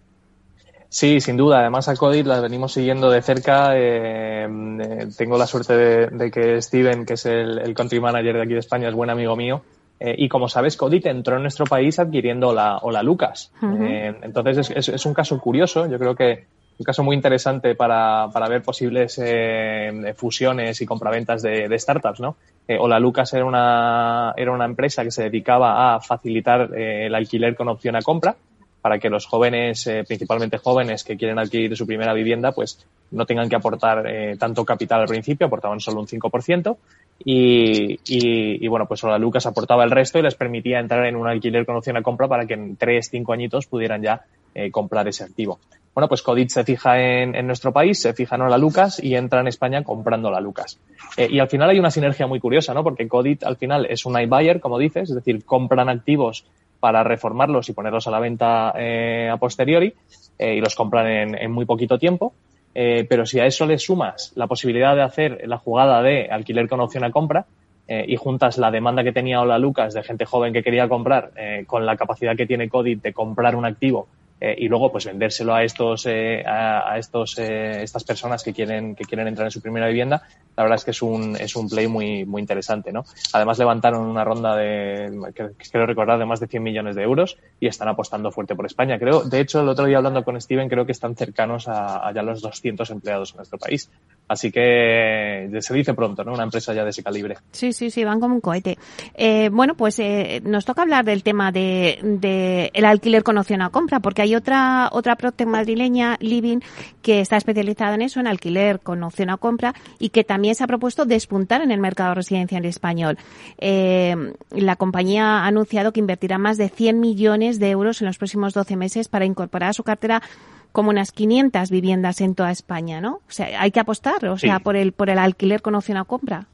Sí, sin duda. Además, a Codit la venimos siguiendo de cerca. Eh, eh, tengo la suerte de, que Steven, que es el, country manager de aquí de España, es buen amigo mío. Eh, y como sabes, Codit entró en nuestro país adquiriendo la, Lucas. entonces, es, es, un caso curioso. Yo creo que un caso muy interesante para, para ver posibles fusiones y compraventas de, de startups, ¿no? Hola Lucas era una, era una empresa que se dedicaba a facilitar el alquiler con opción a compra para que los jóvenes, eh, principalmente jóvenes que quieren adquirir su primera vivienda, pues no tengan que aportar eh, tanto capital al principio, aportaban solo un 5%, y, y, bueno, pues solo Lucas aportaba el resto y les permitía entrar en un alquiler con opción a compra para que en 3, 5 añitos pudieran ya eh, comprar ese activo. Bueno, pues Codit se fija en, en, nuestro país, se fija en la Lucas y entra en España comprando la Lucas. y al final hay una sinergia muy curiosa, ¿no? Porque Codit al final es un iBuyer, como dices, es decir, compran activos para reformarlos y ponerlos a la venta eh, a posteriori eh, y los compran en, en muy poquito tiempo. Eh, pero si a eso le sumas la posibilidad de hacer la jugada de alquiler con opción a compra eh, y juntas la demanda que tenía Hola Lucas de gente joven que quería comprar eh, con la capacidad que tiene Codit de comprar un activo eh, y luego pues vendérselo a estos eh, a, estos eh, estas personas que quieren que quieren entrar en su primera vivienda la verdad es que es un es un play muy muy interesante no además levantaron una ronda de que, quiero recordar de más de 100 millones de euros y están apostando fuerte por España creo. De hecho el otro día hablando con Steven creo que están cercanos a, a ya los 200 empleados en nuestro país así que se dice pronto no una empresa ya de ese calibre. Sí sí sí van como un cohete. Eh, bueno pues eh, nos toca hablar del tema de, de el alquiler con opción a compra porque hay otra, otra Proctec madrileña, Living, que está especializada en eso, en alquiler con opción a compra y que también se ha propuesto despuntar en el mercado residencial español. Eh, la compañía ha anunciado que invertirá más de 100 millones de euros en los próximos 12 meses para incorporar a su cartera como unas 500 viviendas en toda España, ¿no? O sea, hay que apostar, o sea, por el por el alquiler con opción a compra.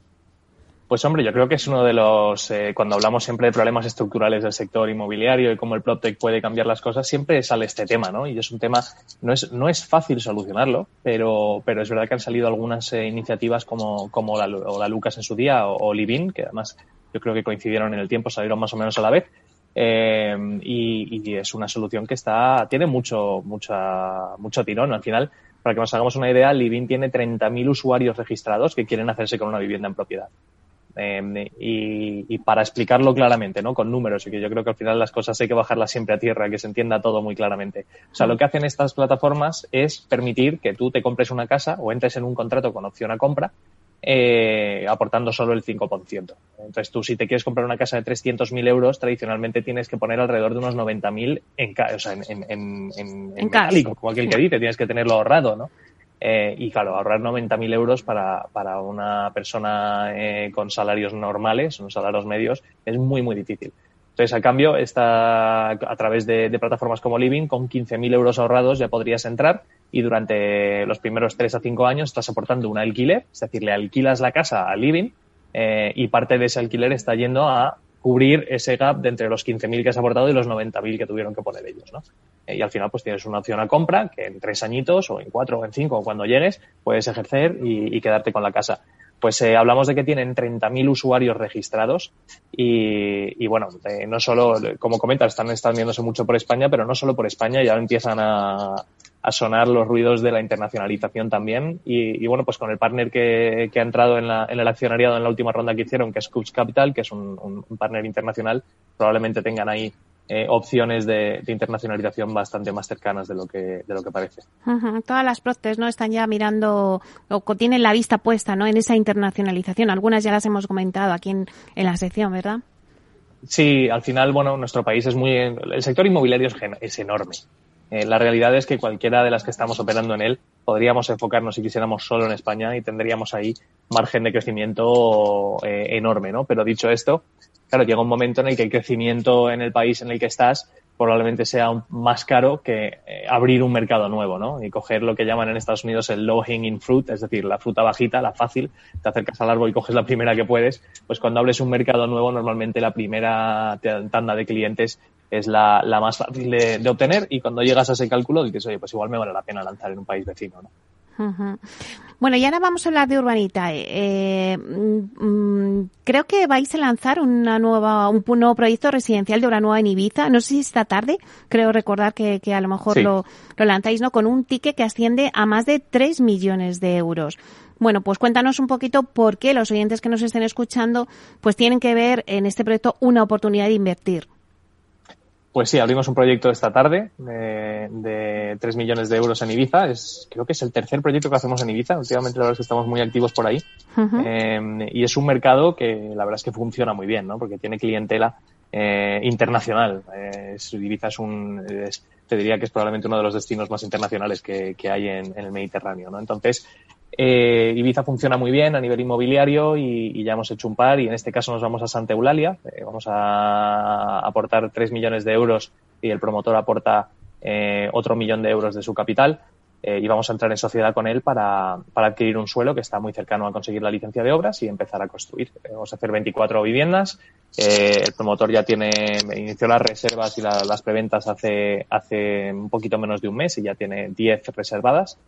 Pues hombre, yo creo que es uno de los, eh, cuando hablamos siempre de problemas estructurales del sector inmobiliario y cómo el PropTech puede cambiar las cosas, siempre sale este tema, ¿no? Y es un tema, no es, no es fácil solucionarlo, pero, pero es verdad que han salido algunas eh, iniciativas como, como la, o la Lucas en su día o, o Livin, que además yo creo que coincidieron en el tiempo, salieron más o menos a la vez. Eh, y, y, es una solución que está, tiene mucho, mucha, mucho tirón. Al final, para que nos hagamos una idea, Livin tiene 30.000 usuarios registrados que quieren hacerse con una vivienda en propiedad. Eh, y, y, para explicarlo claramente, ¿no? Con números, y que yo creo que al final las cosas hay que bajarlas siempre a tierra, que se entienda todo muy claramente. O sea, lo que hacen estas plataformas es permitir que tú te compres una casa o entres en un contrato con opción a compra, eh, aportando solo el 5%. Entonces tú, si te quieres comprar una casa de 300.000 euros, tradicionalmente tienes que poner alrededor de unos 90.000 en, o sea, en, en, en, en, metálico, como aquel que dice, tienes que tenerlo ahorrado, ¿no? Eh, y claro, ahorrar 90.000 euros para, para una persona eh, con salarios normales, unos salarios medios, es muy, muy difícil. Entonces, a cambio, está a través de, plataformas como Living, con 15.000 euros ahorrados ya podrías entrar y durante los primeros 3 a 5 años estás aportando un alquiler, es decir, le alquilas la casa a Living eh, y parte de ese alquiler está yendo a cubrir ese gap de entre los 15.000 que has aportado y los 90.000 que tuvieron que poner ellos, ¿no? y al final pues tienes una opción a compra que en tres añitos o en cuatro o en cinco cuando llegues puedes ejercer y quedarte con la casa. Pues eh, hablamos de que tienen 30.000 usuarios registrados y, y bueno, eh, no solo, como comentas, están extendiéndose mucho por España, pero no solo por España, ya empiezan a, sonar los ruidos de la internacionalización también. Y, y bueno, pues con el partner que, que ha entrado en, la, en, el accionariado en la última ronda que hicieron, que es Coach Capital, que es un, un partner internacional, probablemente tengan ahí eh, opciones de, de, internacionalización bastante más cercanas de lo que de lo que parece. Todas las protes no están ya mirando o tienen la vista puesta, ¿no? En esa internacionalización. Algunas ya las hemos comentado aquí en, en la sección, ¿verdad? Sí, al final, bueno, nuestro país es muy el sector inmobiliario es, es enorme. Eh, la realidad es que cualquiera de las que estamos operando en él podríamos enfocarnos si quisiéramos solo en España y tendríamos ahí margen de crecimiento eh, enorme, ¿no? Pero dicho esto, claro, llega un momento en el que el crecimiento en el país en el que estás probablemente sea más caro que eh, abrir un mercado nuevo, ¿no? Y coger lo que llaman en Estados Unidos el low hanging fruit, es decir, la fruta bajita, la fácil, te acercas al árbol y coges la primera que puedes, pues cuando abres un mercado nuevo, normalmente la primera tanda de clientes es la, más fácil de, de, obtener y cuando llegas a ese cálculo dices, oye, pues igual me vale la pena lanzar en un país vecino, ¿no? Bueno, y ahora vamos a hablar de Urbanitae. Eh, mm, creo que vais a lanzar una nueva, un, nuevo proyecto residencial de Nueva en Ibiza. No sé si esta tarde, creo recordar que, a lo mejor lo, lo lanzáis, ¿no? Con un ticket que asciende a más de 3 millones de euros. Bueno, pues cuéntanos un poquito por qué los oyentes que nos estén escuchando pues tienen que ver en este proyecto una oportunidad de invertir. Pues sí, abrimos un proyecto esta tarde de, de 3 millones de euros en Ibiza. Es, creo que es el tercer proyecto que hacemos en Ibiza. Últimamente la verdad es que estamos muy activos por ahí. eh, y es un mercado que la verdad es que funciona muy bien, ¿no? Porque tiene clientela eh, internacional. Eh, Ibiza es un, es, te diría que es probablemente uno de los destinos más internacionales que, que hay en, en, el Mediterráneo, ¿no? Entonces, eh, Ibiza funciona muy bien a nivel inmobiliario y, y, ya hemos hecho un par y en este caso nos vamos a Santa Eulalia. Eh, vamos a aportar 3 millones de euros y el promotor aporta eh, otro millón de euros de su capital eh, y vamos a entrar en sociedad con él para, para, adquirir un suelo que está muy cercano a conseguir la licencia de obras y empezar a construir. Vamos a hacer 24 viviendas. Eh, el promotor ya tiene, inició las reservas y la, las preventas hace, hace un poquito menos de un mes y ya tiene 10 reservadas.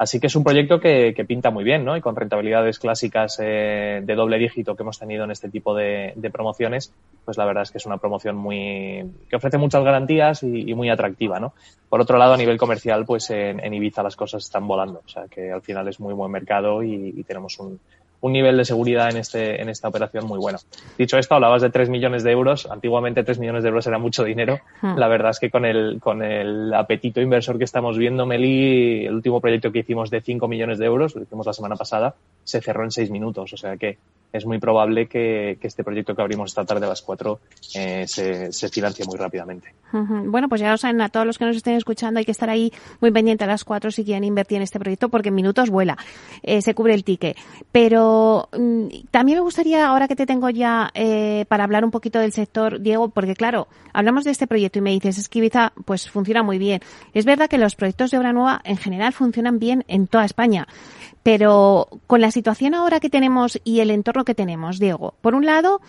Así que es un proyecto que, que, pinta muy bien, ¿no? Y con rentabilidades clásicas eh, de doble dígito que hemos tenido en este tipo de, promociones, pues la verdad es que es una promoción muy que ofrece muchas garantías y, muy atractiva, ¿no? Por otro lado, a nivel comercial, pues en, en, Ibiza las cosas están volando, o sea que al final es muy buen mercado y tenemos un, un nivel de seguridad en, este, en esta operación muy bueno. Dicho esto, hablabas de 3 millones de euros. Antiguamente 3 millones de euros era mucho dinero. Hmm. La verdad es que con el, con el apetito inversor que estamos viendo, Meli, el último proyecto que hicimos de 5 millones de euros, lo hicimos la semana pasada, se cerró en 6 minutos. O sea que es muy probable que, este proyecto que abrimos esta tarde a las 4 eh, se, financie muy rápidamente. Bueno, pues ya lo saben, a todos los que nos estén escuchando, hay que estar ahí muy pendiente a las 4 si quieren invertir en este proyecto, porque en minutos vuela, eh, se cubre el ticket. Pero mmm, también me gustaría, ahora que te tengo ya eh, para hablar un poquito del sector, Diego, porque claro, hablamos de este proyecto y me dices, es pues funciona muy bien. Es verdad que los proyectos de obra nueva en general funcionan bien en toda España. Pero con la situación ahora que tenemos y el entorno que tenemos, Diego, por un lado,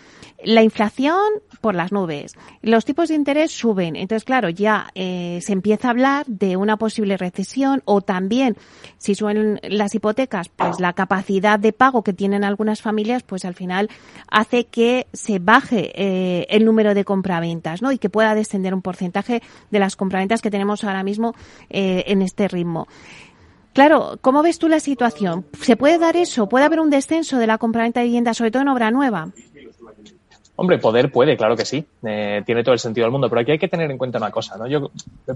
la inflación por las nubes, los tipos de interés suben, entonces claro, ya eh, se empieza a hablar de una posible recesión o también, si suben las hipotecas, pues la capacidad de pago que tienen algunas familias, pues al final hace que se baje eh, el número de compraventas, ¿no? Y que pueda descender un porcentaje de las compraventas que tenemos ahora mismo eh, en este ritmo. Claro, ¿cómo ves tú la situación? ¿Se puede dar eso? ¿Puede haber un descenso de la compraventa de vivienda, sobre todo en obra nueva? Hombre, poder puede, claro que sí. Eh, tiene todo el sentido del mundo. Pero aquí hay que tener en cuenta una cosa, ¿no? Yo,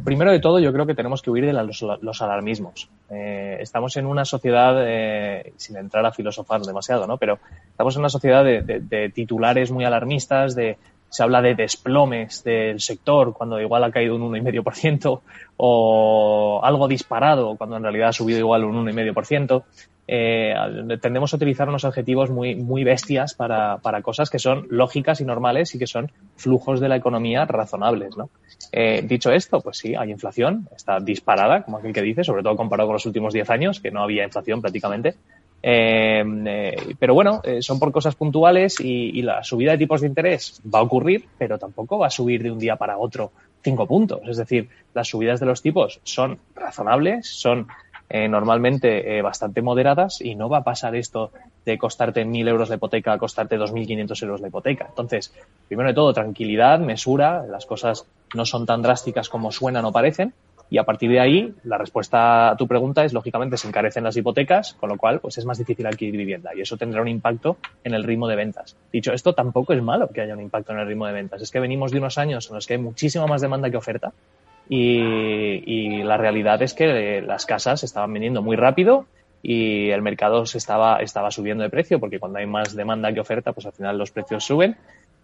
primero de todo, yo creo que tenemos que huir de los, los alarmismos. Eh, estamos en una sociedad, eh, sin entrar a filosofar demasiado, ¿no? Pero estamos en una sociedad de, de, de titulares muy alarmistas, de se habla de desplomes del sector cuando igual ha caído un 1,5% o algo disparado cuando en realidad ha subido igual un 1,5%. Eh, tendemos a utilizar unos adjetivos muy, muy bestias para, para, cosas que son lógicas y normales y que son flujos de la economía razonables, ¿no? Eh, dicho esto, pues sí, hay inflación, está disparada, como aquel que dice, sobre todo comparado con los últimos 10 años, que no había inflación prácticamente. Eh, eh, pero bueno, eh, son por cosas puntuales y, la subida de tipos de interés va a ocurrir, pero tampoco va a subir de un día para otro cinco puntos. Es decir, las subidas de los tipos son razonables, son eh, normalmente bastante moderadas y no va a pasar esto de costarte mil euros la hipoteca a costarte 2.500 euros la hipoteca. Entonces, primero de todo, tranquilidad, mesura, las cosas no son tan drásticas como suenan o parecen. Y a partir de ahí, la respuesta a tu pregunta es, lógicamente, se encarecen las hipotecas, con lo cual, pues es más difícil adquirir vivienda y eso tendrá un impacto en el ritmo de ventas. Dicho esto, tampoco es malo que haya un impacto en el ritmo de ventas. Es que venimos de unos años en los que hay muchísima más demanda que oferta y, y la realidad es que las casas estaban vendiendo muy rápido y el mercado se estaba, estaba subiendo de precio porque cuando hay más demanda que oferta, pues al final los precios suben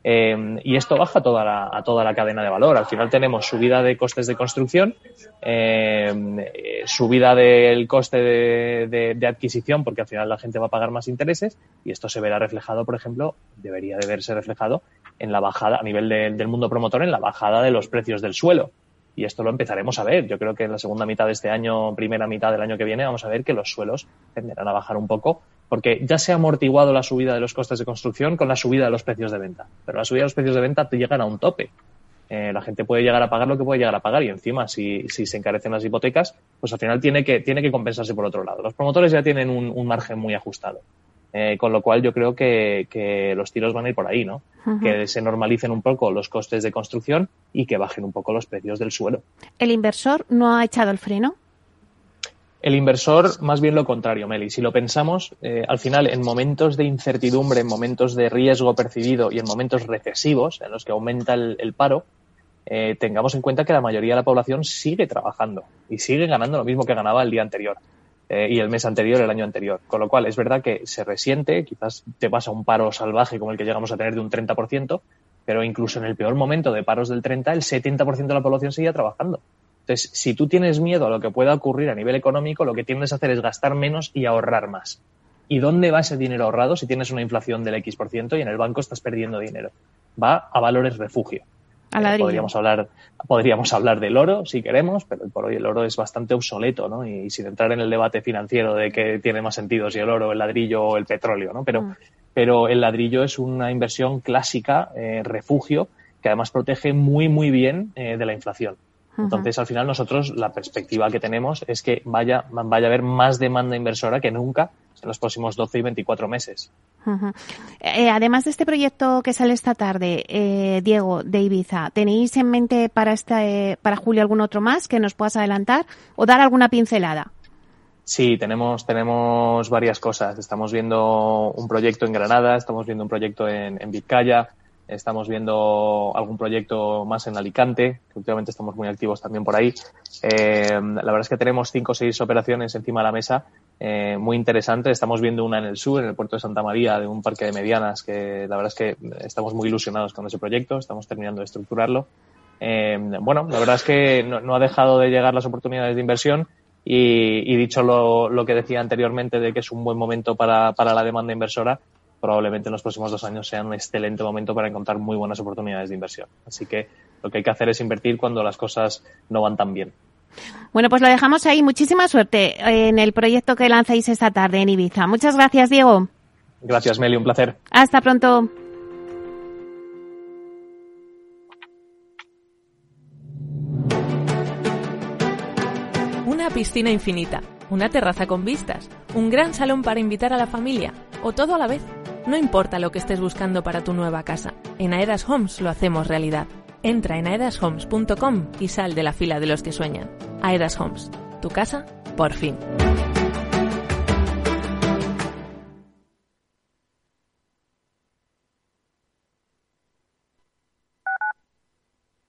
eh, y esto baja toda la, a toda la cadena de valor. Al final tenemos subida de costes de construcción, eh, subida del coste de, adquisición, porque al final la gente va a pagar más intereses, y esto se verá reflejado, por ejemplo, debería de verse reflejado en la bajada, a nivel del mundo promotor, en la bajada de los precios del suelo. Y esto lo empezaremos a ver. Yo creo que en la segunda mitad de este año, primera mitad del año que viene, vamos a ver que los suelos tenderán a bajar un poco, porque ya se ha amortiguado la subida de los costes de construcción con la subida de los precios de venta. Pero la subida de los precios de venta te llegan a un tope. Eh, la gente puede llegar a pagar lo que puede llegar a pagar y encima si, si se encarecen las hipotecas, pues al final tiene que, tiene que compensarse por otro lado. Los promotores ya tienen un margen muy ajustado. Eh, con lo cual yo creo que, los tiros van a ir por ahí, ¿no? Que se normalicen un poco los costes de construcción y que bajen un poco los precios del suelo. ¿El inversor no ha echado el freno? El inversor, más bien lo contrario, Meli. Si lo pensamos, eh, al final, en momentos de incertidumbre, en momentos de riesgo percibido y en momentos recesivos, en los que aumenta el, paro, eh, tengamos en cuenta que la mayoría de la población sigue trabajando y sigue ganando lo mismo que ganaba el día anterior. Eh, y el mes anterior, el año anterior. Con lo cual, es verdad que se resiente, quizás te pasa un paro salvaje como el que llegamos a tener de un 30%, pero incluso en el peor momento de paros del 30, el 70% de la población seguía trabajando. Entonces, si tú tienes miedo a lo que pueda ocurrir a nivel económico, lo que tienes a hacer es gastar menos y ahorrar más. ¿Y dónde va ese dinero ahorrado si tienes una inflación del X% y en el banco estás perdiendo dinero? Va a valores refugio. Eh, podríamos hablar, podríamos hablar del oro si queremos, pero por hoy el oro es bastante obsoleto, ¿no? Y sin entrar en el debate financiero de qué tiene más sentido, si el oro, el ladrillo o el petróleo, ¿no? Pero, mm. pero el ladrillo es una inversión clásica, eh, refugio, que además protege muy, muy bien eh, de la inflación. Entonces, al final, nosotros la perspectiva que tenemos es que vaya, vaya a haber más demanda inversora que nunca en los próximos 12 y 24 meses. Eh, además de este proyecto que sale esta tarde, eh, Diego, de Ibiza, ¿tenéis en mente para, este, para julio algún otro más que nos puedas adelantar o dar alguna pincelada? Sí, tenemos, tenemos varias cosas. Estamos viendo un proyecto en Granada, estamos viendo un proyecto en, en Vizcaya, Estamos viendo algún proyecto más en Alicante, que últimamente estamos muy activos también por ahí. Eh, la verdad es que tenemos cinco o seis operaciones encima de la mesa eh, muy interesantes. Estamos viendo una en el sur, en el puerto de Santa María, de un parque de medianas, que la verdad es que estamos muy ilusionados con ese proyecto. Estamos terminando de estructurarlo. Eh, bueno, la verdad es que no, ha dejado de llegar las oportunidades de inversión y, dicho lo, lo, que decía anteriormente de que es un buen momento para, para la demanda inversora, probablemente en los próximos dos años sea un excelente momento para encontrar muy buenas oportunidades de inversión. Así que lo que hay que hacer es invertir cuando las cosas no van tan bien. Bueno, pues lo dejamos ahí. Muchísima suerte en el proyecto que lanzáis esta tarde en Ibiza. Muchas gracias, Diego. Gracias, Meli. Un placer. Hasta pronto. Una piscina infinita, una terraza con vistas, un gran salón para invitar a la familia o todo a la vez. No importa lo que estés buscando para tu nueva casa, en Aedas Homes lo hacemos realidad. Entra en aedashomes.com y sal de la fila de los que sueñan. Aedas Homes, tu casa, por fin.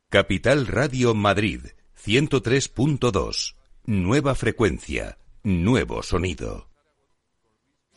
Capital Radio Madrid, 103.2. Nueva frecuencia, nuevo sonido.